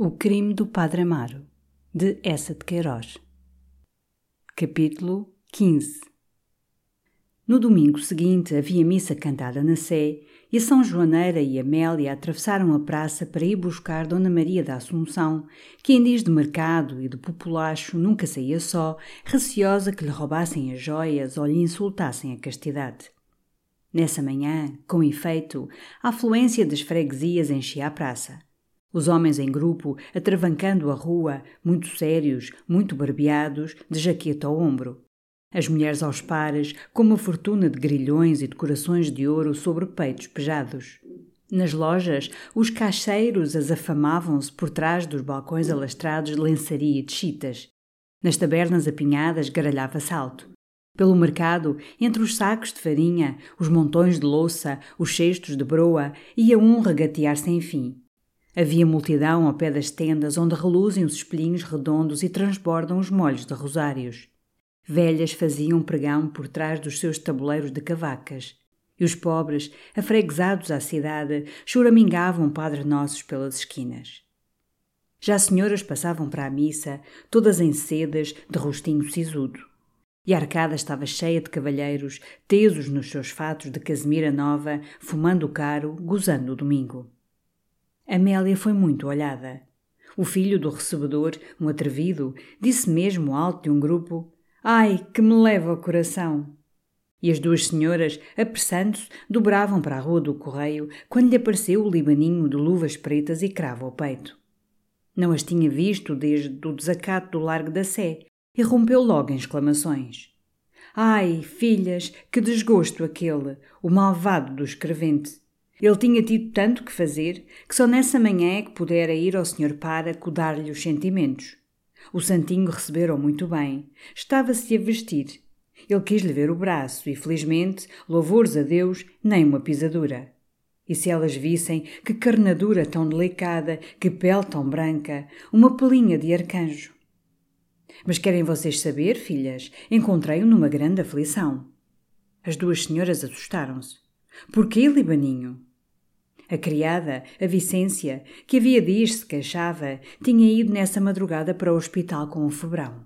O crime do Padre Amaro, de Essa de Queiroz. Capítulo 15 No domingo seguinte havia missa cantada na Sé e São Joaneira e Amélia atravessaram a praça para ir buscar Dona Maria da Assunção, que em dias de mercado e de populacho nunca saía só, receosa que lhe roubassem as joias ou lhe insultassem a castidade. Nessa manhã, com efeito, a afluência das freguesias enchia a praça. Os homens em grupo, atravancando a rua, muito sérios, muito barbeados, de jaqueta ao ombro. As mulheres aos pares, com uma fortuna de grilhões e decorações de ouro sobre peitos pejados. Nas lojas, os caixeiros azafamavam-se por trás dos balcões alastrados de lençaria e de chitas. Nas tabernas apinhadas garalhava salto. Pelo mercado, entre os sacos de farinha, os montões de louça, os cestos de broa, ia um regatear sem fim. Havia multidão ao pé das tendas onde reluzem os espelhinhos redondos e transbordam os molhos de rosários. Velhas faziam pregão por trás dos seus tabuleiros de cavacas. E os pobres, afreguesados à cidade, choramingavam Padre Nossos pelas esquinas. Já as senhoras passavam para a missa, todas em sedas, de rostinho sisudo. E a arcada estava cheia de cavalheiros, tesos nos seus fatos de casemira nova, fumando caro, gozando o domingo. Amélia foi muito olhada. O filho do recebedor, um atrevido, disse mesmo alto de um grupo: Ai, que me leva ao coração! E as duas senhoras, apressando-se, dobravam para a rua do correio quando lhe apareceu o libaninho de luvas pretas e cravo ao peito. Não as tinha visto desde o desacato do Largo da Sé e rompeu logo em exclamações. Ai, filhas, que desgosto aquele, o malvado do escrevente! Ele tinha tido tanto que fazer que só nessa manhã é que pudera ir ao Sr. Páraco dar-lhe os sentimentos. O santinho recebeu muito bem. Estava-se a vestir. Ele quis-lhe ver o braço e, felizmente, louvores a Deus, nem uma pisadura. E se elas vissem que carnadura tão delicada, que pele tão branca, uma pelinha de arcanjo. Mas querem vocês saber, filhas? Encontrei-o numa grande aflição. As duas senhoras assustaram-se. Porquê, Libaninho? A criada, a Vicência, que havia dias se queixava, tinha ido nessa madrugada para o hospital com um febrão.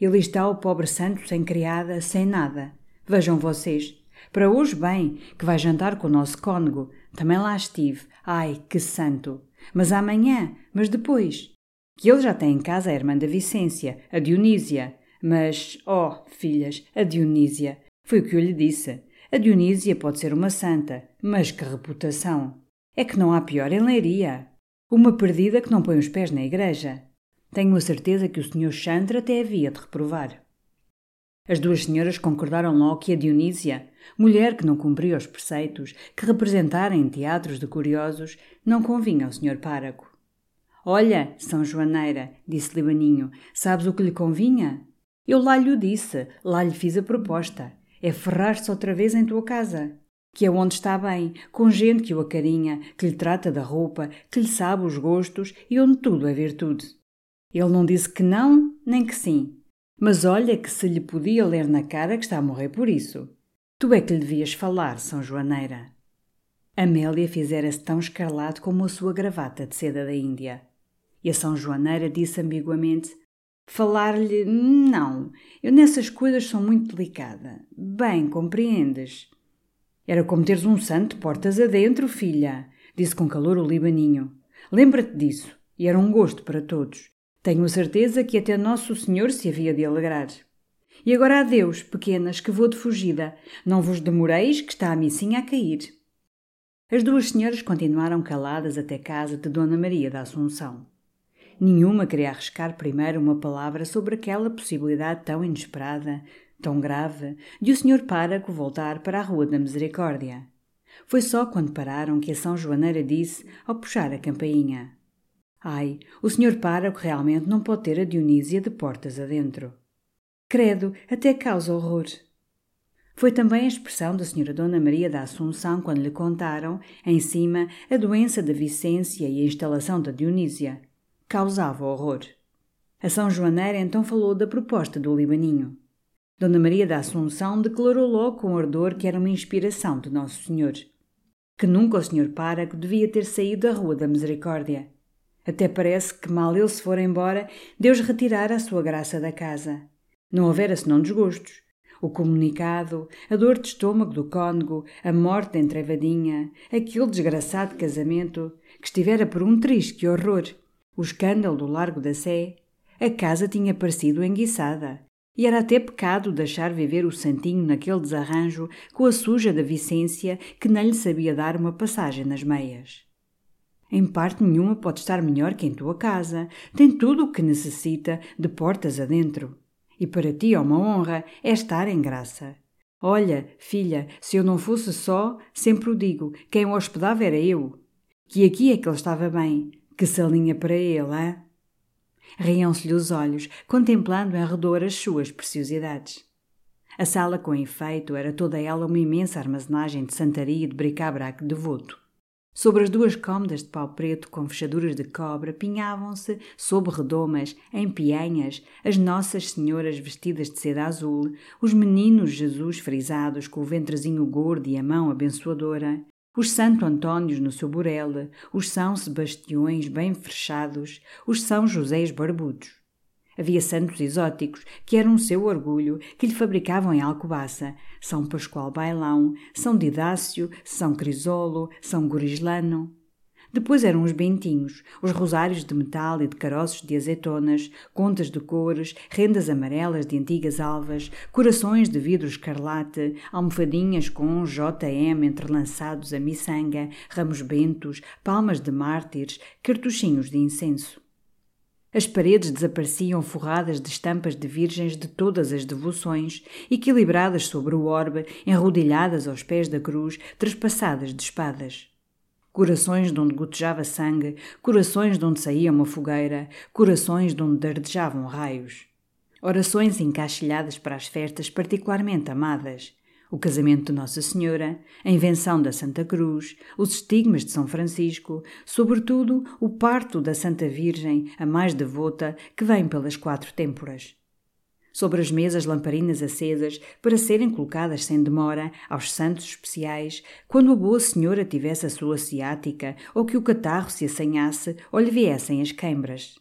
Ali está o pobre santo sem criada, sem nada. Vejam vocês. Para hoje, bem, que vai jantar com o nosso cônego. Também lá estive. Ai, que santo! Mas amanhã, mas depois. Que ele já tem em casa a irmã da Vicência, a Dionísia. Mas, oh, filhas, a Dionísia. Foi o que eu lhe disse. A Dionísia pode ser uma santa, mas que reputação! É que não há pior em Leiria. Uma perdida que não põe os pés na igreja. Tenho a certeza que o Sr. Chantra até havia de reprovar. As duas senhoras concordaram logo que a Dionísia, mulher que não cumpria os preceitos, que representara em teatros de curiosos, não convinha ao Sr. Páraco. Olha, São Joaneira, disse Libaninho, sabes o que lhe convinha? Eu lá lhe o disse, lá lhe fiz a proposta é ferrar-se outra vez em tua casa. Que é onde está bem, com gente que o acarinha, que lhe trata da roupa, que lhe sabe os gostos e onde tudo é virtude. Ele não disse que não, nem que sim. Mas olha que se lhe podia ler na cara que está a morrer por isso. Tu é que lhe devias falar, São Joaneira. Amélia fizera-se tão escarlate como a sua gravata de seda da Índia. E a São Joaneira disse ambiguamente: Falar-lhe, não, eu nessas coisas sou muito delicada. Bem, compreendes? Era como teres um santo portas adentro, filha, disse com calor o libaninho. Lembra-te disso, e era um gosto para todos. Tenho certeza que até Nosso Senhor se havia de alegrar. E agora adeus, pequenas, que vou de fugida. Não vos demoreis, que está a missinha a cair. As duas senhoras continuaram caladas até casa de Dona Maria da Assunção. Nenhuma queria arriscar primeiro uma palavra sobre aquela possibilidade tão inesperada, tão grave, de o Sr. Páraco voltar para a Rua da Misericórdia. Foi só quando pararam que a São Joaneira disse, ao puxar a campainha: Ai, o Sr. Páraco realmente não pode ter a Dionísia de portas adentro. Credo, até causa horror. Foi também a expressão da Sra. Dona Maria da Assunção quando lhe contaram, em cima, a doença da Vicência e a instalação da Dionísia causava horror. A São Joaneira então falou da proposta do Libaninho. Dona Maria da Assunção declarou logo com ardor que era uma inspiração de Nosso Senhor. Que nunca o Senhor Páraco devia ter saído da Rua da Misericórdia. Até parece que, mal ele se for embora, Deus retirara a sua graça da casa. Não houvera senão desgostos. O comunicado, a dor de estômago do cônego, a morte da entrevadinha, aquele desgraçado casamento, que estivera por um triste horror, o escândalo do Largo da Sé. A casa tinha parecido enguiçada. E era até pecado deixar viver o santinho naquele desarranjo com a suja da Vicência que nem lhe sabia dar uma passagem nas meias. Em parte nenhuma pode estar melhor que em tua casa. Tem tudo o que necessita, de portas adentro. E para ti é uma honra, é estar em graça. Olha, filha, se eu não fosse só, sempre o digo, quem o hospedava era eu. Que aqui é que ele estava bem. Que salinha para ele, hein? Riam-se-lhe os olhos, contemplando em redor as suas preciosidades. A sala, com efeito, era toda ela uma imensa armazenagem de santaria e de bric-a-brac devoto. Sobre as duas cômodas de pau preto com fechaduras de cobra pinhavam-se, sob redomas, em pianhas, as Nossas Senhoras vestidas de seda azul, os meninos Jesus frisados com o ventrezinho gordo e a mão abençoadora, os Santo Antônios no seu burele, os São Sebastiões bem fechados, os São Joséis barbudos. Havia santos exóticos, que eram o seu orgulho, que lhe fabricavam em Alcobaça. São Pascoal Bailão, São Didácio, São Crisolo, São Gorislano. Depois eram os bentinhos, os rosários de metal e de caroços de azeitonas, contas de cores, rendas amarelas de antigas alvas, corações de vidro escarlate, almofadinhas com JM entrelaçados a miçanga, ramos bentos, palmas de mártires, cartuchinhos de incenso. As paredes desapareciam forradas de estampas de virgens de todas as devoções, equilibradas sobre o orbe, enrodilhadas aos pés da cruz, trespassadas de espadas. Corações de onde gotejava sangue, corações de onde saía uma fogueira, corações de onde dardejavam raios. Orações encaixilhadas para as festas particularmente amadas, o casamento de Nossa Senhora, a invenção da Santa Cruz, os estigmas de São Francisco, sobretudo o parto da Santa Virgem, a mais devota, que vem pelas quatro têmporas. Sobre as mesas lamparinas acesas, para serem colocadas sem demora aos santos especiais, quando a Boa Senhora tivesse a sua ciática, ou que o catarro se assanhasse, ou lhe viessem as queimbras.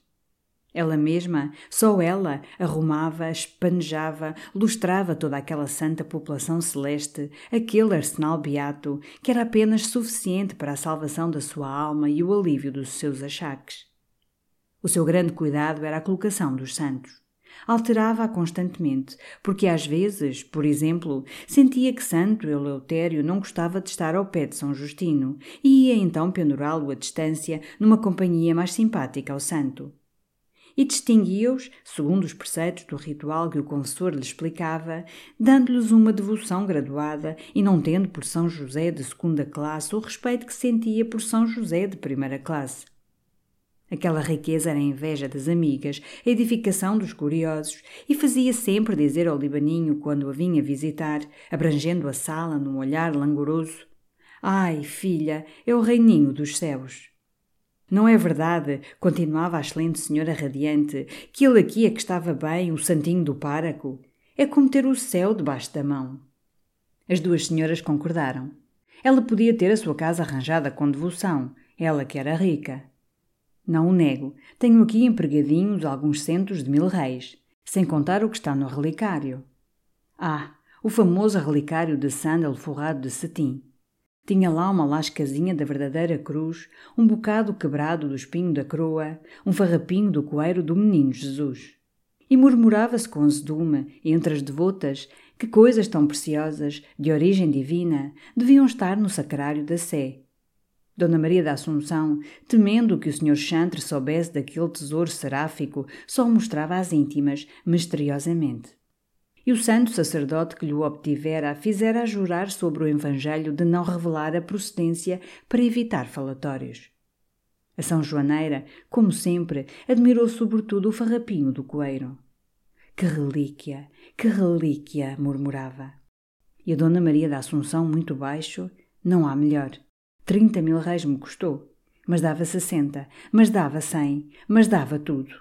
Ela mesma, só ela, arrumava, espanejava, lustrava toda aquela santa população celeste, aquele arsenal beato, que era apenas suficiente para a salvação da sua alma e o alívio dos seus achaques. O seu grande cuidado era a colocação dos santos. Alterava-a constantemente, porque às vezes, por exemplo, sentia que Santo Eleutério não gostava de estar ao pé de São Justino e ia então pendurá-lo à distância numa companhia mais simpática ao santo e distinguia-os, segundo os preceitos do ritual que o confessor lhe explicava, dando-lhes uma devoção graduada e não tendo por São José de segunda classe o respeito que sentia por São José de primeira classe. Aquela riqueza era a inveja das amigas, a edificação dos curiosos, e fazia sempre dizer ao Libaninho quando a vinha visitar, abrangendo a sala num olhar langoroso: Ai, filha, é o reininho dos céus. Não é verdade, continuava a excelente senhora radiante, que ele aqui é que estava bem, o santinho do páraco? É como ter o céu debaixo da mão. As duas senhoras concordaram. Ela podia ter a sua casa arranjada com devoção, ela que era rica. Não o nego, tenho aqui empregadinhos alguns centos de mil réis, sem contar o que está no relicário. Ah, o famoso relicário de sândalo forrado de cetim. Tinha lá uma lascazinha da verdadeira cruz, um bocado quebrado do espinho da croa, um farrapinho do coeiro do menino Jesus. E murmurava-se com azedume, entre as devotas, que coisas tão preciosas, de origem divina, deviam estar no sacrário da Sé. Dona Maria da Assunção, temendo que o Sr. Chantre soubesse daquele tesouro seráfico, só o mostrava às íntimas, misteriosamente e o santo sacerdote que lhe obtivera fizera jurar sobre o Evangelho de não revelar a procedência para evitar falatórios. A São Joaneira, como sempre, admirou sobretudo o farrapinho do coeiro. Que relíquia, que relíquia, murmurava. E a Dona Maria da Assunção, muito baixo, não há melhor. Trinta mil reis me custou, mas dava sessenta, mas dava cem, mas dava tudo.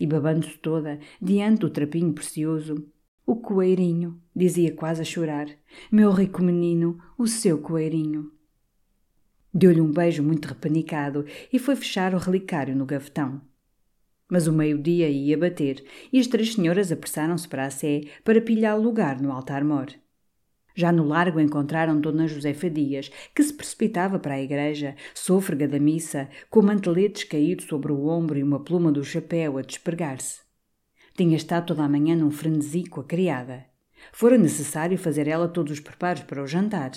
E babando-se toda, diante do trapinho precioso, o coeirinho, dizia quase a chorar. Meu rico menino, o seu coeirinho. Deu-lhe um beijo muito repanicado e foi fechar o relicário no gavetão. Mas o meio-dia ia bater e as três senhoras apressaram-se para a sé para pilhar lugar no altar-mor. Já no largo encontraram Dona Josefa Dias, que se precipitava para a igreja, sôfrega da missa, com o mantelete caído sobre o ombro e uma pluma do chapéu a despregar-se. Tinha estado toda a manhã num frenesi com a criada. Fora necessário fazer ela todos os preparos para o jantar.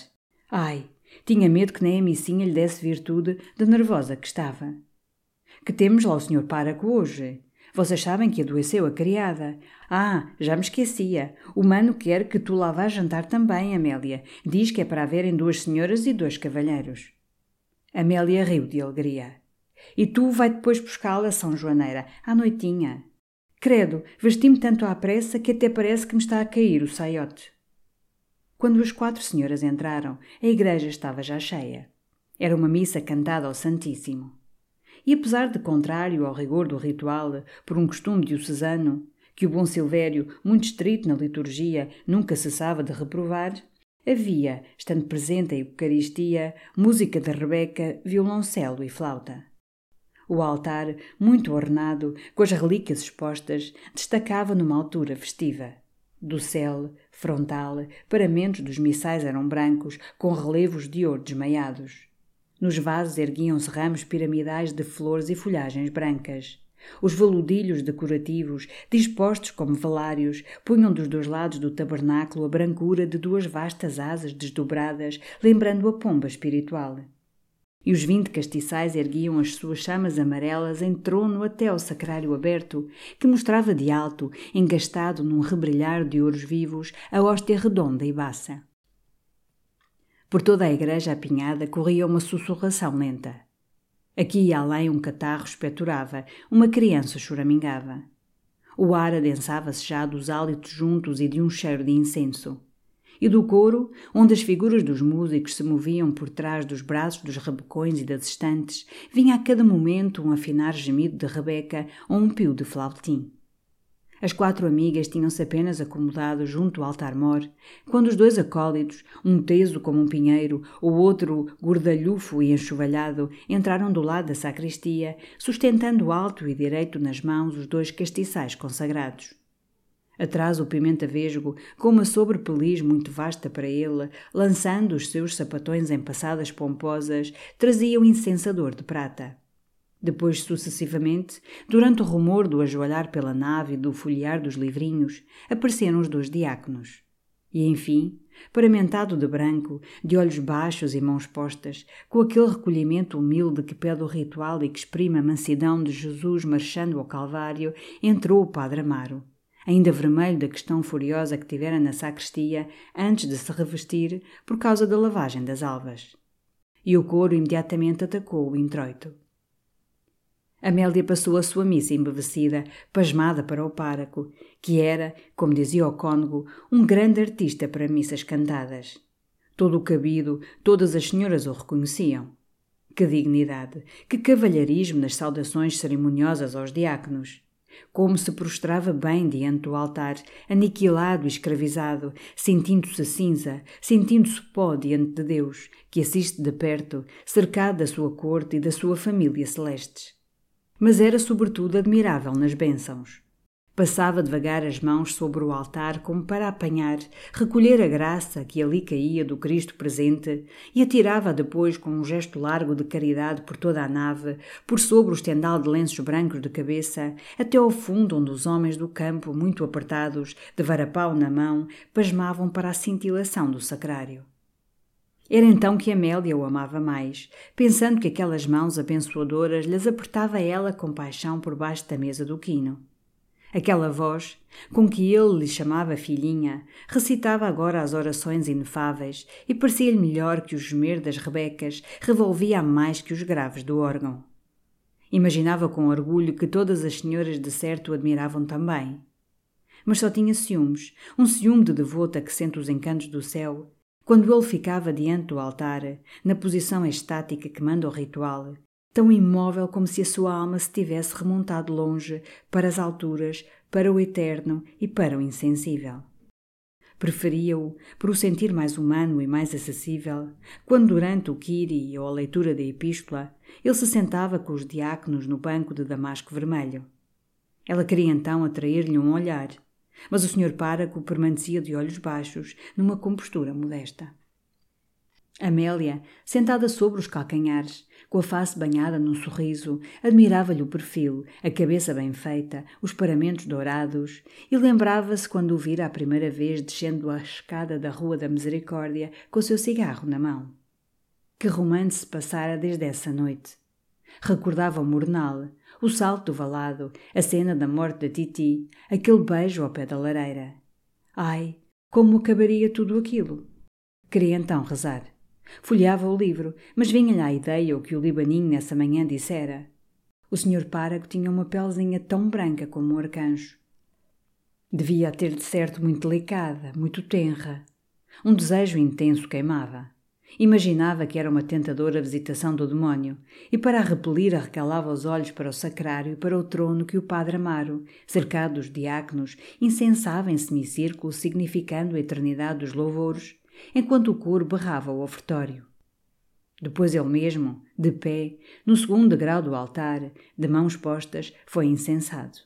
Ai, tinha medo que nem a missinha lhe desse virtude de nervosa que estava. Que temos lá o senhor Páraco hoje? Vocês sabem que adoeceu a criada. Ah, já me esquecia. O mano quer que tu lá vás jantar também, Amélia. Diz que é para haverem duas senhoras e dois cavalheiros. Amélia riu de alegria. E tu vai depois buscá-la, São Joaneira, à noitinha. Credo, vesti-me tanto à pressa que até parece que me está a cair o saiote. Quando as quatro senhoras entraram, a igreja estava já cheia. Era uma missa cantada ao Santíssimo. E apesar de contrário ao rigor do ritual, por um costume diocesano, que o bom Silvério, muito estrito na liturgia, nunca cessava de reprovar, havia, estando presente a Eucaristia, música de Rebeca, violoncelo e flauta. O altar, muito ornado, com as relíquias expostas, destacava numa altura festiva. Do céu, frontal, paramentos dos missais eram brancos, com relevos de ouro desmaiados. Nos vasos erguiam-se ramos piramidais de flores e folhagens brancas. Os veludilhos decorativos, dispostos como velários, punham dos dois lados do tabernáculo a brancura de duas vastas asas desdobradas, lembrando a pomba espiritual. E os vinte castiçais erguiam as suas chamas amarelas em trono até ao sacrário aberto, que mostrava de alto, engastado num rebrilhar de ouros vivos, a hóstia redonda e baça. Por toda a igreja apinhada corria uma sussurração lenta. Aqui e além um catarro espeturava, uma criança choramingava. O ar adensava-se já dos hálitos juntos e de um cheiro de incenso. E do coro, onde as figuras dos músicos se moviam por trás dos braços dos rabecões e das estantes, vinha a cada momento um afinar gemido de Rebeca ou um pio de flautim. As quatro amigas tinham-se apenas acomodado junto ao altar-mor, quando os dois acólitos, um teso como um pinheiro, o outro gordalhufo e enxovalhado, entraram do lado da sacristia, sustentando alto e direito nas mãos os dois castiçais consagrados. Atrás o pimenta vesgo, com uma sobrepeliz muito vasta para ele, lançando os seus sapatões em passadas pomposas, trazia o incensador de prata. Depois, sucessivamente, durante o rumor do ajoelhar pela nave e do folhear dos livrinhos, apareceram os dois diáconos. E, enfim, paramentado de branco, de olhos baixos e mãos postas, com aquele recolhimento humilde que pede o ritual e que exprime a mansidão de Jesus marchando ao Calvário, entrou o Padre Amaro, ainda vermelho da questão furiosa que tivera na sacristia antes de se revestir por causa da lavagem das alvas. E o coro imediatamente atacou o introito. Amélia passou a sua missa embevecida, pasmada para o páraco, que era, como dizia o cônego, um grande artista para missas cantadas. Todo o cabido, todas as senhoras o reconheciam. Que dignidade, que cavalheirismo nas saudações cerimoniosas aos diáconos! Como se prostrava bem diante do altar, aniquilado e escravizado, sentindo-se cinza, sentindo-se pó diante de Deus, que assiste de perto, cercado da sua corte e da sua família celestes mas era sobretudo admirável nas bênçãos. Passava devagar as mãos sobre o altar como para apanhar, recolher a graça que ali caía do Cristo presente e atirava depois com um gesto largo de caridade por toda a nave, por sobre o estendal de lenços brancos de cabeça, até ao fundo onde os homens do campo, muito apertados, de varapau na mão, pasmavam para a cintilação do sacrário. Era então que Amélia o amava mais, pensando que aquelas mãos abençoadoras lhes apertava ela com paixão por baixo da mesa do quino. Aquela voz, com que ele lhe chamava filhinha, recitava agora as orações inefáveis e parecia-lhe melhor que o gemer das rebecas revolvia mais que os graves do órgão. Imaginava com orgulho que todas as senhoras de certo o admiravam também. Mas só tinha ciúmes, um ciúme de devota que sente os encantos do céu quando ele ficava diante do altar, na posição estática que manda o ritual, tão imóvel como se a sua alma se tivesse remontado longe, para as alturas, para o eterno e para o insensível. Preferia-o por o sentir mais humano e mais acessível, quando durante o Kiri ou a leitura da epístola ele se sentava com os diáconos no banco de damasco vermelho. Ela queria então atrair-lhe um olhar, mas o Sr. Páraco permanecia de olhos baixos, numa compostura modesta. Amélia, sentada sobre os calcanhares, com a face banhada num sorriso, admirava-lhe o perfil, a cabeça bem feita, os paramentos dourados, e lembrava-se quando o vira a primeira vez descendo a escada da Rua da Misericórdia com o seu cigarro na mão. Que romance se passara desde essa noite. Recordava o mornal, o salto do valado, a cena da morte da Titi, aquele beijo ao pé da lareira. Ai, como acabaria tudo aquilo? Queria então rezar. Folheava o livro, mas vinha-lhe à ideia o que o Libaninho nessa manhã dissera. O senhor Párago tinha uma pelzinha tão branca como um arcanjo. Devia ter de certo muito delicada, muito tenra. Um desejo intenso queimava. Imaginava que era uma tentadora visitação do demónio, e para a repelir arrecalava os olhos para o sacrário e para o trono que o padre Amaro, cercado dos diáconos, incensava em semicírculo significando a eternidade dos louvores, enquanto o coro berrava o ofertório. Depois ele mesmo, de pé, no segundo degrau do altar, de mãos postas, foi incensado.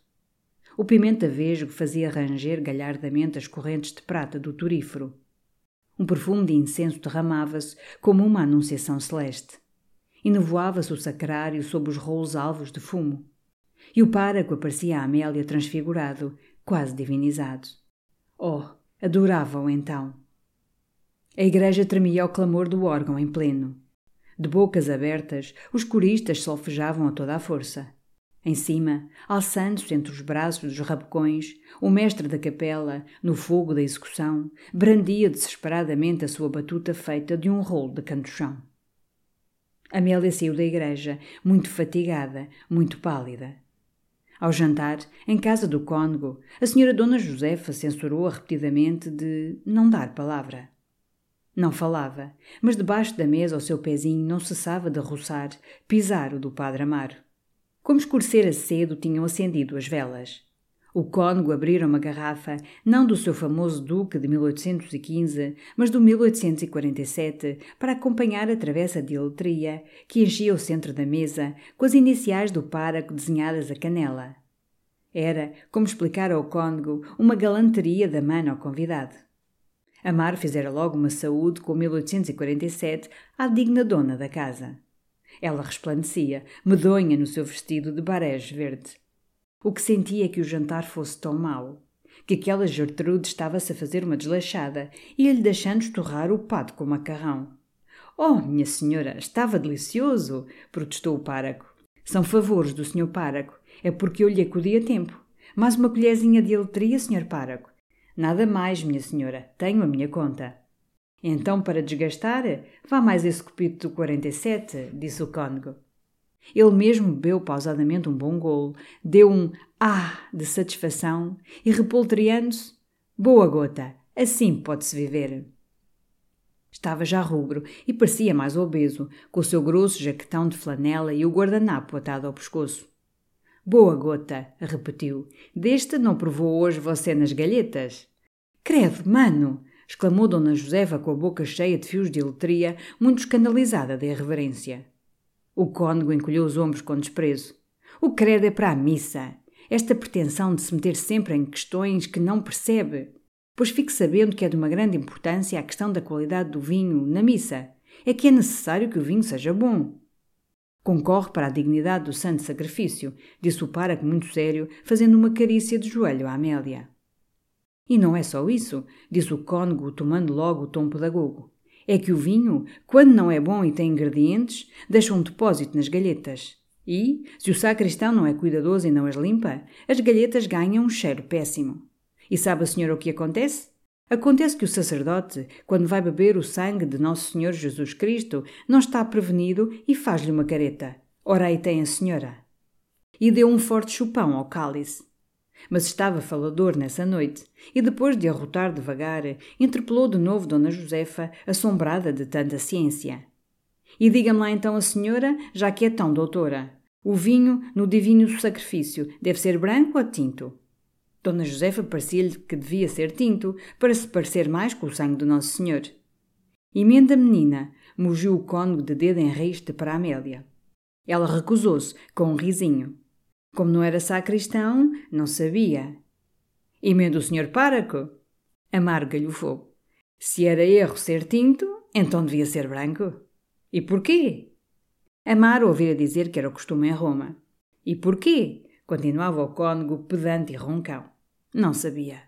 O pimenta vesgo fazia ranger galhardamente as correntes de prata do turífero. Um perfume de incenso derramava-se como uma anunciação celeste. E nevoava-se o sacrário sob os rolos alvos de fumo. E o páraco aparecia a Amélia transfigurado, quase divinizado. Oh, adorava-o então. A igreja tremia ao clamor do órgão em pleno. De bocas abertas, os coristas solfejavam a toda a força. Em cima, alçando-se entre os braços dos rabecões, o mestre da capela, no fogo da execução, brandia desesperadamente a sua batuta feita de um rolo de canto-chão. Amélia saiu da igreja, muito fatigada, muito pálida. Ao jantar, em casa do cônego, a senhora Dona Josefa censurou-a repetidamente de não dar palavra. Não falava, mas debaixo da mesa o seu pezinho não cessava de roçar, pisar o do padre Amaro. Como escurecera cedo, tinham acendido as velas. O cônego abrira uma garrafa, não do seu famoso Duque de 1815, mas do 1847, para acompanhar a travessa de letria que enchia o centro da mesa, com as iniciais do páraco desenhadas a canela. Era, como explicara ao cônego, uma galanteria da mano ao convidado. Amar fizera logo uma saúde com 1847 à digna dona da casa. Ela resplandecia, medonha no seu vestido de barés verde. O que sentia é que o jantar fosse tão mau, que aquela Gertrude estava-se a fazer uma desleixada e ia-lhe deixando estorrar o pato com o macarrão. Oh, minha senhora, estava delicioso! protestou o páraco. São favores do senhor páraco. É porque eu lhe acudi a tempo. Mais uma colherzinha de aletria, senhor páraco. Nada mais, minha senhora, tenho a minha conta. Então, para desgastar, vá mais esse copito do 47, disse o cônego. Ele mesmo bebeu pausadamente um bom golo, deu um ah de satisfação e, repoltreando-se, boa gota, assim pode-se viver. Estava já rubro e parecia mais obeso, com o seu grosso jaquetão de flanela e o guardanapo atado ao pescoço. Boa gota, repetiu. Deste não provou hoje você nas galhetas? Credo, mano! Exclamou Dona Josefa com a boca cheia de fios de letria, muito escandalizada da irreverência. O cônego encolheu os ombros com desprezo. O credo é para a missa. Esta pretensão de se meter sempre em questões que não percebe. Pois fique sabendo que é de uma grande importância a questão da qualidade do vinho na missa. É que é necessário que o vinho seja bom. Concorre para a dignidade do santo sacrifício, disse o páraco muito sério, fazendo uma carícia de joelho à Amélia. E não é só isso, disse o cônego, tomando logo o tom pedagogo. É que o vinho, quando não é bom e tem ingredientes, deixa um depósito nas galhetas. E, se o sacristão não é cuidadoso e não as limpa, as galhetas ganham um cheiro péssimo. E sabe a senhora o que acontece? Acontece que o sacerdote, quando vai beber o sangue de Nosso Senhor Jesus Cristo, não está prevenido e faz-lhe uma careta. Ora aí tem a senhora. E deu um forte chupão ao cálice. Mas estava falador nessa noite, e depois de arrotar devagar, interpelou de novo Dona Josefa, assombrada de tanta ciência. E diga-me lá então a senhora, já que é tão doutora, o vinho no divino sacrifício deve ser branco ou tinto? Dona Josefa parecia-lhe que devia ser tinto, para se parecer mais com o sangue do Nosso Senhor. Emenda menina, mugiu o cônego de dedo em riste para Amélia. Ela recusou-se, com um risinho. Como não era sacristão, não sabia. Emenda o senhor páraco? Amarga-lhe o fogo. Se era erro ser tinto, então devia ser branco. E porquê? Amar ouvira dizer que era o costume em Roma. E porquê? Continuava o cônego pedante e roncão. Não sabia.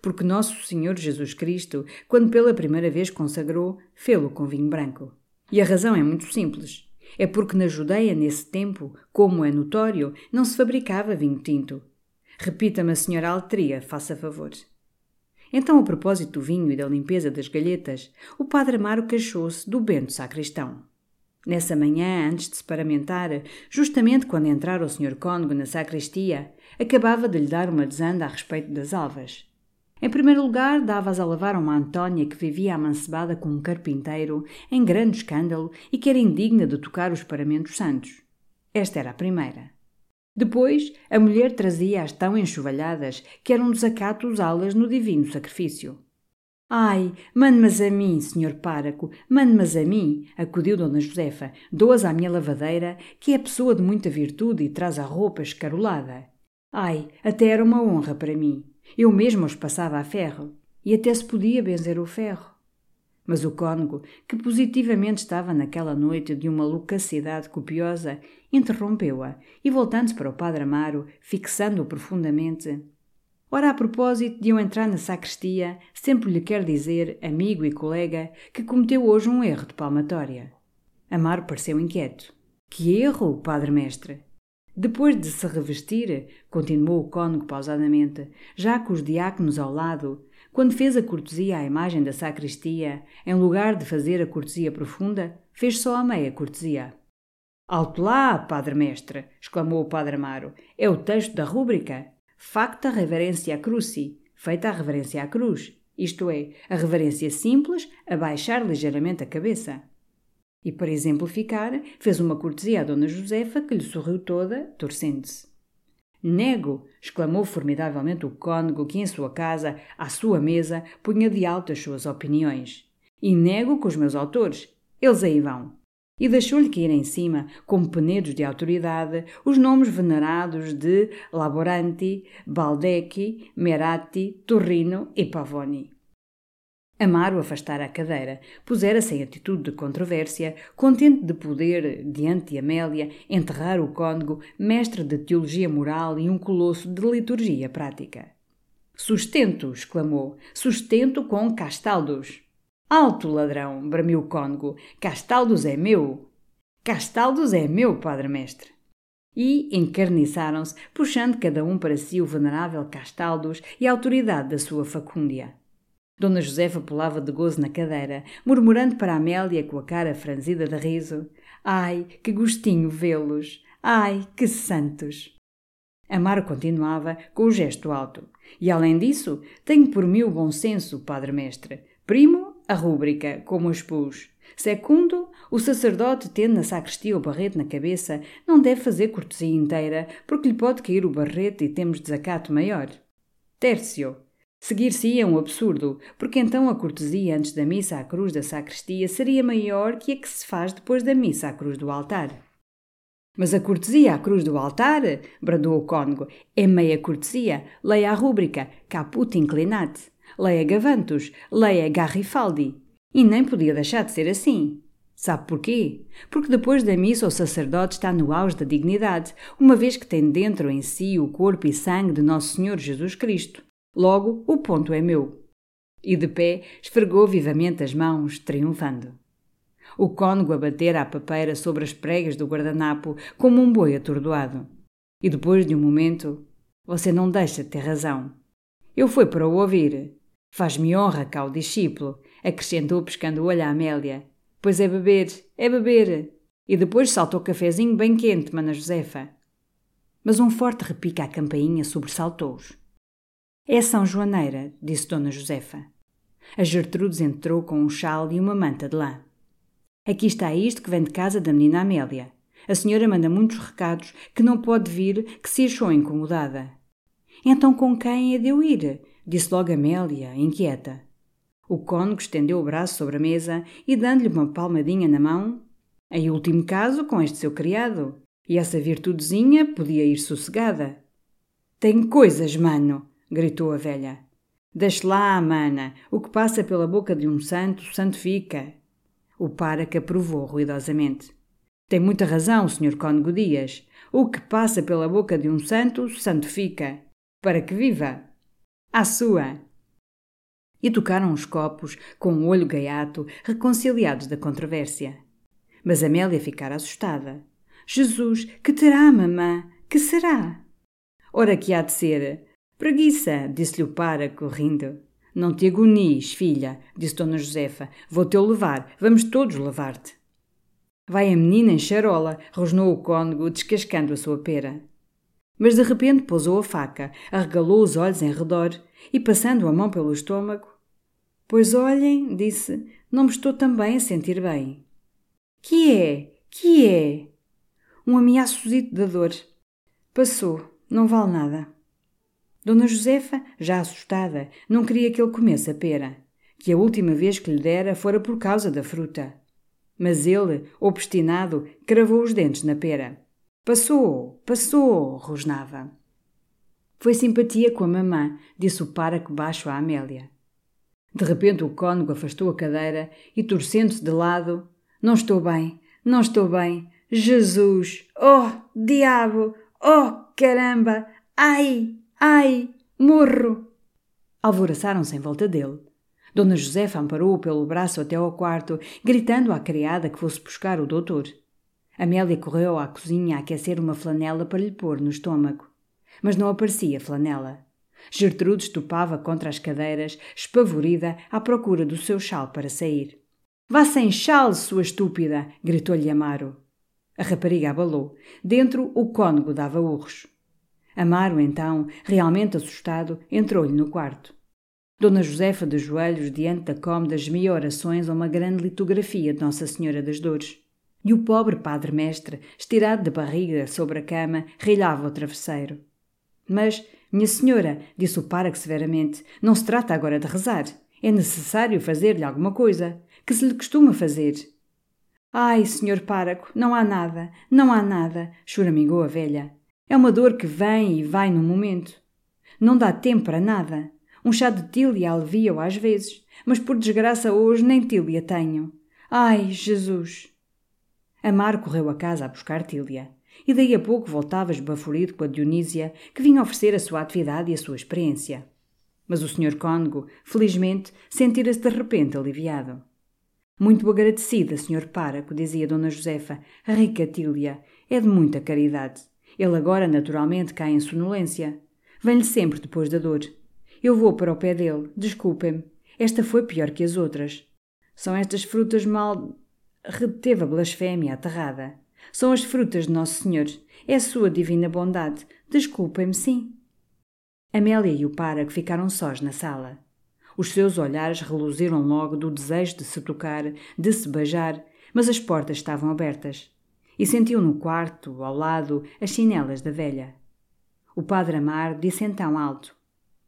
Porque Nosso Senhor Jesus Cristo, quando pela primeira vez consagrou, fê-lo com vinho branco. E a razão é muito simples. É porque na Judeia, nesse tempo, como é notório, não se fabricava vinho tinto. Repita-me a senhora Altria, faça favor. Então, a propósito do vinho e da limpeza das galhetas, o padre Amaro queixou-se do bento sacristão. Nessa manhã, antes de se paramentar, justamente quando entrara o Sr. Cônego na sacristia, acabava de lhe dar uma desanda a respeito das alvas. Em primeiro lugar, dava-as a lavar uma Antônia que vivia amancebada com um carpinteiro, em grande escândalo e que era indigna de tocar os paramentos santos. Esta era a primeira. Depois, a mulher trazia-as tão enxovalhadas que eram desacato usá-las no divino sacrifício. Ai, mande-mas a mim, senhor páraco, mande-mas a mim, acudiu Dona Josefa, dou-as à minha lavadeira, que é pessoa de muita virtude e traz a roupa escarolada. Ai, até era uma honra para mim. Eu mesmo os passava a ferro, e até se podia benzer o ferro. Mas o cônego, que positivamente estava naquela noite de uma loquacidade copiosa, interrompeu-a e, voltando-se para o padre Amaro, fixando-o profundamente, Ora, a propósito de eu entrar na sacristia, sempre lhe quero dizer, amigo e colega, que cometeu hoje um erro de palmatória. Amaro pareceu inquieto. Que erro, padre mestre? Depois de se revestir, continuou o cônego pausadamente, já com os diáconos ao lado, quando fez a cortesia à imagem da sacristia, em lugar de fazer a cortesia profunda, fez só a meia cortesia. Alto lá, padre mestre! exclamou o padre Amaro. É o texto da rúbrica. Facta reverencia cruci, feita a reverência à cruz, isto é, a reverência simples, a baixar ligeiramente a cabeça. E, para exemplificar, fez uma cortesia à Dona Josefa que lhe sorriu toda, torcendo-se. Nego! exclamou formidavelmente o cônego que, em sua casa, à sua mesa, punha de alto as suas opiniões. E nego com os meus autores. Eles aí vão. E deixou-lhe cair em cima, como penedos de autoridade, os nomes venerados de Laboranti, Baldecchi, Merati, Torrino e Pavoni. Amaro afastara a cadeira, pusera-se em atitude de controvérsia, contente de poder, diante de Amélia, enterrar o cônego, mestre de teologia moral e um colosso de liturgia prática. Sustento! exclamou. Sustento com castaldos! Alto, ladrão! bramiu o cônego. Castaldos é meu! Castaldos é meu, padre-mestre! E encarniçaram-se, puxando cada um para si o venerável Castaldos e a autoridade da sua facúndia. Dona Josefa pulava de gozo na cadeira, murmurando para Amélia com a cara franzida de riso: Ai, que gostinho vê-los! Ai, que santos! Amaro continuava com o gesto alto. E além disso, tenho por mim o bom senso, padre mestre. Primo, a rúbrica, como expus. Segundo, o sacerdote, tendo na sacristia o barrete na cabeça, não deve fazer cortesia inteira, porque lhe pode cair o barrete e temos desacato maior. Tércio, Seguir-se-ia um absurdo, porque então a cortesia antes da missa à cruz da sacristia seria maior que a que se faz depois da missa à cruz do altar. Mas a cortesia à cruz do altar, bradou o cônego, é meia cortesia, leia a rúbrica, caput inclinate, leia Gavantus, leia Garrifaldi. E nem podia deixar de ser assim. Sabe porquê? Porque depois da missa o sacerdote está no auge da dignidade, uma vez que tem dentro em si o corpo e sangue de Nosso Senhor Jesus Cristo. Logo, o ponto é meu. E de pé, esfregou vivamente as mãos, triunfando. O cônego abatera a papeira sobre as pregas do guardanapo como um boi atordoado. E depois de um momento, você não deixa de ter razão. Eu fui para o ouvir. Faz-me honra o discípulo, acrescentou pescando o olho à Amélia. Pois é beber, é beber. E depois saltou o cafezinho bem quente, mana Josefa. Mas um forte repique à campainha sobressaltou-os. É São Joaneira, disse Dona Josefa. A Gertrudes entrou com um chal e uma manta de lã. Aqui está isto que vem de casa da menina Amélia. A senhora manda muitos recados que não pode vir, que se achou incomodada. Então com quem é de eu ir? Disse logo Amélia, inquieta. O cônego estendeu o braço sobre a mesa e, dando-lhe uma palmadinha na mão, em último caso, com este seu criado. E essa virtudezinha podia ir sossegada. Tem coisas, mano! Gritou a velha. Deixe lá, mana. O que passa pela boca de um santo, santo fica. O páraca aprovou ruidosamente. Tem muita razão, Sr. Cônego Dias. O que passa pela boca de um santo, santo fica. Para que viva! À sua! E tocaram os copos, com o um olho gaiato, reconciliados da controvérsia. Mas Amélia ficara assustada. Jesus, que terá, mamã? Que será? Ora, que há de ser? Preguiça, disse-lhe o páraco, rindo. Não te agonies, filha, disse Dona Josefa. Vou-te-o levar. Vamos todos levar-te. Vai a menina em charola, rosnou o cônego, descascando a sua pera. Mas de repente pousou a faca, arregalou os olhos em redor e, passando a mão pelo estômago, Pois olhem, disse, não me estou também a sentir bem. Que é? Que é? Um ameaçozito da dor. Passou, não vale nada. Dona Josefa, já assustada, não queria que ele comesse a pera, que a última vez que lhe dera fora por causa da fruta. Mas ele, obstinado, cravou os dentes na pera. Passou, passou, rosnava. Foi simpatia com a mamã, disse o páraco baixo à Amélia. De repente o cônego afastou a cadeira e, torcendo-se de lado, Não estou bem, não estou bem. Jesus! Oh, diabo! Oh, caramba! Ai, ai, morro! Alvoroçaram-se em volta dele. Dona Josefa amparou-o pelo braço até ao quarto, gritando à criada que fosse buscar o doutor. Amélia correu à cozinha a aquecer uma flanela para lhe pôr no estômago. Mas não aparecia flanela. Gertrude estupava contra as cadeiras, espavorida, à procura do seu chal para sair. Vá sem chal, sua estúpida! gritou-lhe Amaro. A rapariga abalou. Dentro, o cônego dava urros. Amaro, então, realmente assustado, entrou-lhe no quarto. Dona Josefa, de joelhos diante da cômoda, gemia orações a uma grande litografia de Nossa Senhora das Dores. E o pobre padre-mestre, estirado de barriga sobre a cama, rilhava o travesseiro. Mas minha senhora, disse o párago severamente, não se trata agora de rezar. É necessário fazer-lhe alguma coisa. Que se lhe costuma fazer? Ai, senhor párago, não há nada, não há nada, choramingou a velha. É uma dor que vem e vai num momento. Não dá tempo para nada. Um chá de tília alivia-o às vezes, mas por desgraça hoje nem tília tenho. Ai, Jesus! Amar correu a casa a buscar tília e daí a pouco voltava esbaforido com a Dionísia, que vinha oferecer a sua atividade e a sua experiência. Mas o Sr. Cônego, felizmente, sentira-se de repente aliviado. Muito agradecida, Sr. Páraco, dizia Dona Josefa, a rica Tília, é de muita caridade. Ele agora naturalmente cai em sonolência. Vem-lhe sempre depois da dor. Eu vou para o pé dele, desculpem-me. Esta foi pior que as outras. São estas frutas mal. reteve a blasfémia aterrada. São as frutas de Nosso Senhor. É a sua divina bondade. Desculpem-me, sim. Amélia e o párago ficaram sós na sala. Os seus olhares reluziram logo do desejo de se tocar, de se beijar, mas as portas estavam abertas. E sentiu no quarto, ao lado, as chinelas da velha. O padre Amar disse então alto: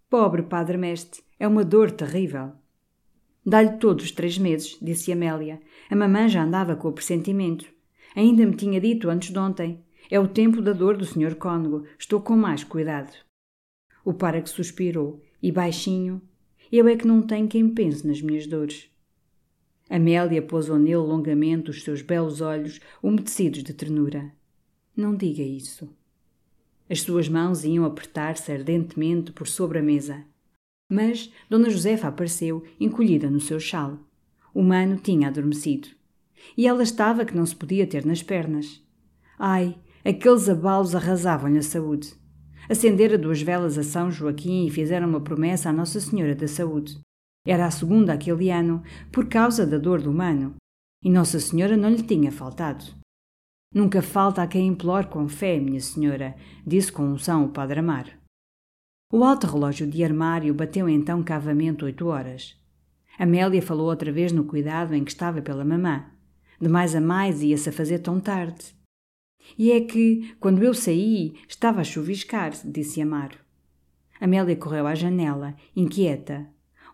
Pobre padre mestre, é uma dor terrível. Dá-lhe todos os três meses, disse Amélia. A mamã já andava com o pressentimento. Ainda me tinha dito antes de ontem. É o tempo da dor do Sr. Cônego. Estou com mais cuidado. O párago suspirou e, baixinho, eu é que não tenho quem pense nas minhas dores. Amélia pousou nele longamente os seus belos olhos umedecidos de ternura. Não diga isso. As suas mãos iam apertar-se ardentemente por sobre a mesa. Mas Dona Josefa apareceu, encolhida no seu chal. O mano tinha adormecido e ela estava que não se podia ter nas pernas. Ai, aqueles abalos arrasavam-lhe a saúde. Acendera duas velas a São Joaquim e fizeram uma promessa à Nossa Senhora da Saúde. Era a segunda aquele ano, por causa da dor do humano. E Nossa Senhora não lhe tinha faltado. Nunca falta a quem implore com fé, minha senhora, disse com unção o Padre Amar. O alto relógio de armário bateu então cavamente oito horas. Amélia falou outra vez no cuidado em que estava pela mamã. De mais a mais ia-se a fazer tão tarde. E é que, quando eu saí, estava a chuviscar, disse Amaro. Amélia correu à janela, inquieta.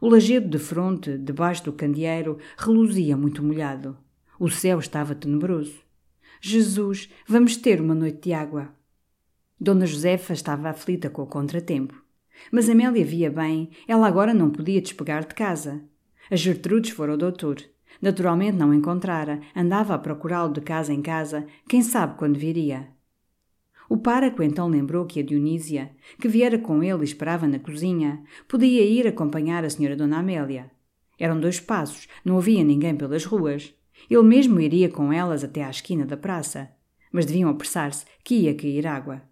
O lajedo de fronte, debaixo do candeeiro, reluzia muito molhado. O céu estava tenebroso. Jesus, vamos ter uma noite de água. Dona Josefa estava aflita com o contratempo. Mas Amélia via bem, ela agora não podia despegar de casa. As Gertrudes fora ao doutor. Naturalmente não encontrara, andava a procurá-lo de casa em casa, quem sabe quando viria. O páraco então lembrou que a Dionísia, que viera com ele e esperava na cozinha, podia ir acompanhar a senhora Dona Amélia. Eram dois passos, não havia ninguém pelas ruas. Ele mesmo iria com elas até à esquina da praça. Mas deviam apressar-se, que ia cair água.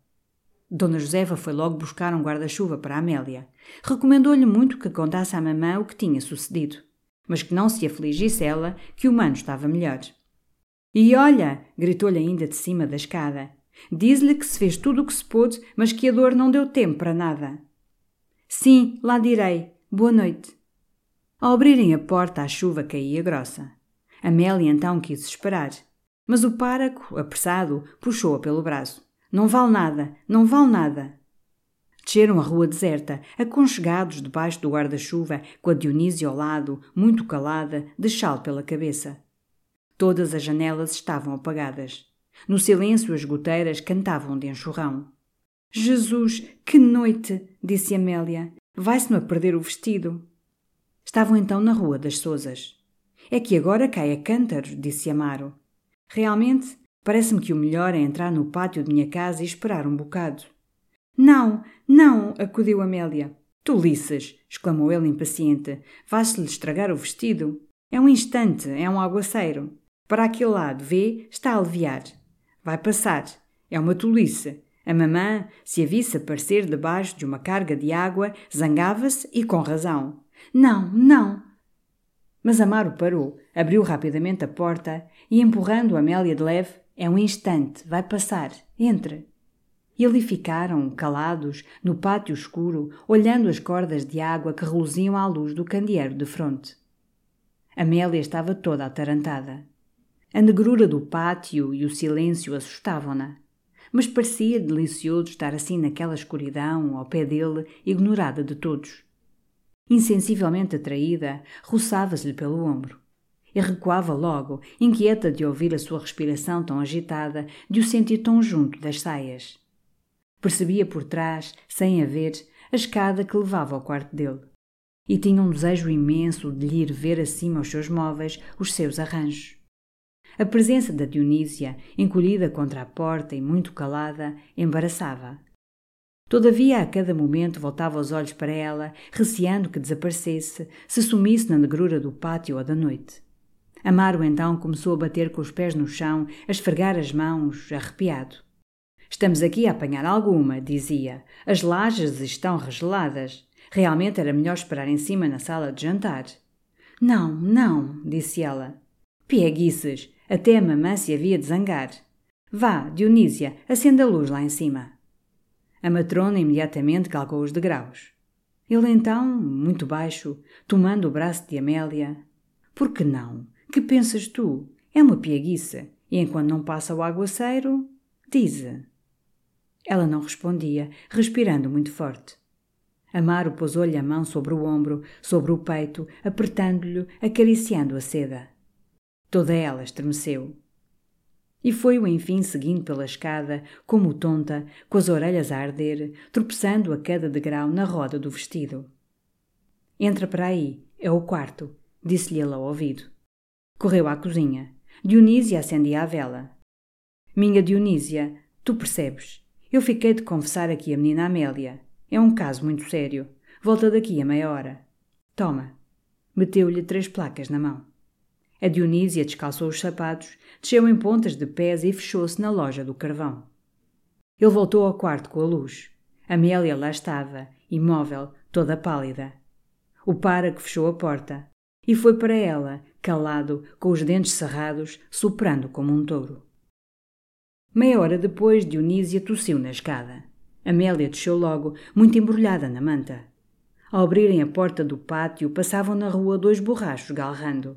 Dona Josefa foi logo buscar um guarda-chuva para Amélia. Recomendou-lhe muito que contasse à mamã o que tinha sucedido, mas que não se afligisse ela, que o mano estava melhor. E olha! gritou-lhe ainda de cima da escada. Diz-lhe que se fez tudo o que se pôde, mas que a dor não deu tempo para nada. Sim, lá direi. Boa noite. Ao abrirem a porta, a chuva caía grossa. Amélia então quis esperar, mas o páraco, apressado, puxou-a pelo braço. Não vale nada, não vale nada. Desceram a rua deserta, aconchegados debaixo do guarda-chuva, com a Dionísia ao lado, muito calada, de chal pela cabeça. Todas as janelas estavam apagadas. No silêncio, as goteiras cantavam de enxurrão. Jesus, que noite! disse Amélia. Vai-se-me a perder o vestido. Estavam então na Rua das Sousas. É que agora cai a cântaros, disse Amaro. Realmente, parece-me que o melhor é entrar no pátio de minha casa e esperar um bocado. Não, não, acudiu Amélia. Tolices! exclamou ele impaciente. Vais-lhe estragar o vestido? É um instante, é um aguaceiro. Para aquele lado, vê, está a aliviar. Vai passar. É uma tolice. A mamã, se a visse aparecer debaixo de uma carga de água, zangava-se e com razão. Não, não. Mas Amaro parou, abriu rapidamente a porta e, empurrando Amélia de leve, é um instante, vai passar, entre. E ali ficaram, calados, no pátio escuro, olhando as cordas de água que reluziam à luz do candeeiro de fronte. Amélia estava toda atarantada. A negrura do pátio e o silêncio assustavam-na, mas parecia delicioso estar assim naquela escuridão, ao pé dele, ignorada de todos. Insensivelmente atraída, roçava-se-lhe pelo ombro. E recuava logo, inquieta de ouvir a sua respiração tão agitada, de o sentir tão junto das saias. Percebia por trás, sem a ver, a escada que levava ao quarto dele. E tinha um desejo imenso de lhe ir ver acima aos seus móveis os seus arranjos. A presença da Dionísia, encolhida contra a porta e muito calada, embaraçava. Todavia, a cada momento voltava os olhos para ela, receando que desaparecesse, se sumisse na negrura do pátio ou da noite. Amaro então começou a bater com os pés no chão, a esfregar as mãos, arrepiado. Estamos aqui a apanhar alguma, dizia. As lajes estão regeladas. Realmente era melhor esperar em cima na sala de jantar. Não, não, disse ela. Pieguices, até a mamã se havia de zangar. Vá, Dionísia, acenda a luz lá em cima. A matrona imediatamente calcou os degraus. Ele então, muito baixo, tomando o braço de Amélia. Por que não? Que pensas tu? É uma pieguiça. E enquanto não passa o aguaceiro, diz. Ela não respondia, respirando muito forte. Amaro pousou-lhe a mão sobre o ombro, sobre o peito, apertando-lhe, acariciando a seda. Toda ela estremeceu. E foi-o enfim seguindo pela escada, como tonta, com as orelhas a arder, tropeçando a cada degrau na roda do vestido. Entra para aí, é o quarto, disse-lhe ele ao ouvido. Correu à cozinha. Dionísia acendia a vela. Minha Dionísia, tu percebes. Eu fiquei de confessar aqui a menina Amélia. É um caso muito sério. Volta daqui a meia hora. Toma. Meteu-lhe três placas na mão. A Dionísia descalçou os sapatos, desceu em pontas de pés e fechou-se na loja do carvão. Ele voltou ao quarto com a luz. Amélia lá estava, imóvel, toda pálida. O páraco fechou a porta e foi para ela, calado, com os dentes cerrados, soprando como um touro. Meia hora depois, Dionísia tossiu na escada. Amélia desceu logo, muito embrulhada na manta. Ao abrirem a porta do pátio, passavam na rua dois borrachos galrando.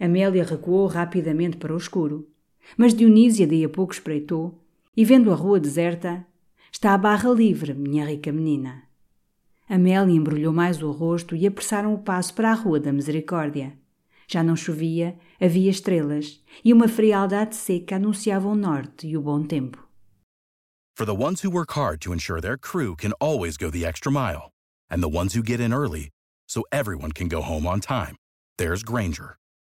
Amélia recuou rapidamente para o escuro. Mas Dionísia daí a pouco espreitou e, vendo a rua deserta, está a barra livre, minha rica menina. Amélia embrulhou mais o rosto e apressaram o passo para a Rua da Misericórdia. Já não chovia, havia estrelas e uma frialdade seca anunciava o norte e o bom tempo. For the ones who work hard to ensure their crew can always go the extra mile, and the ones who get in early so everyone can go home on time, there's Granger,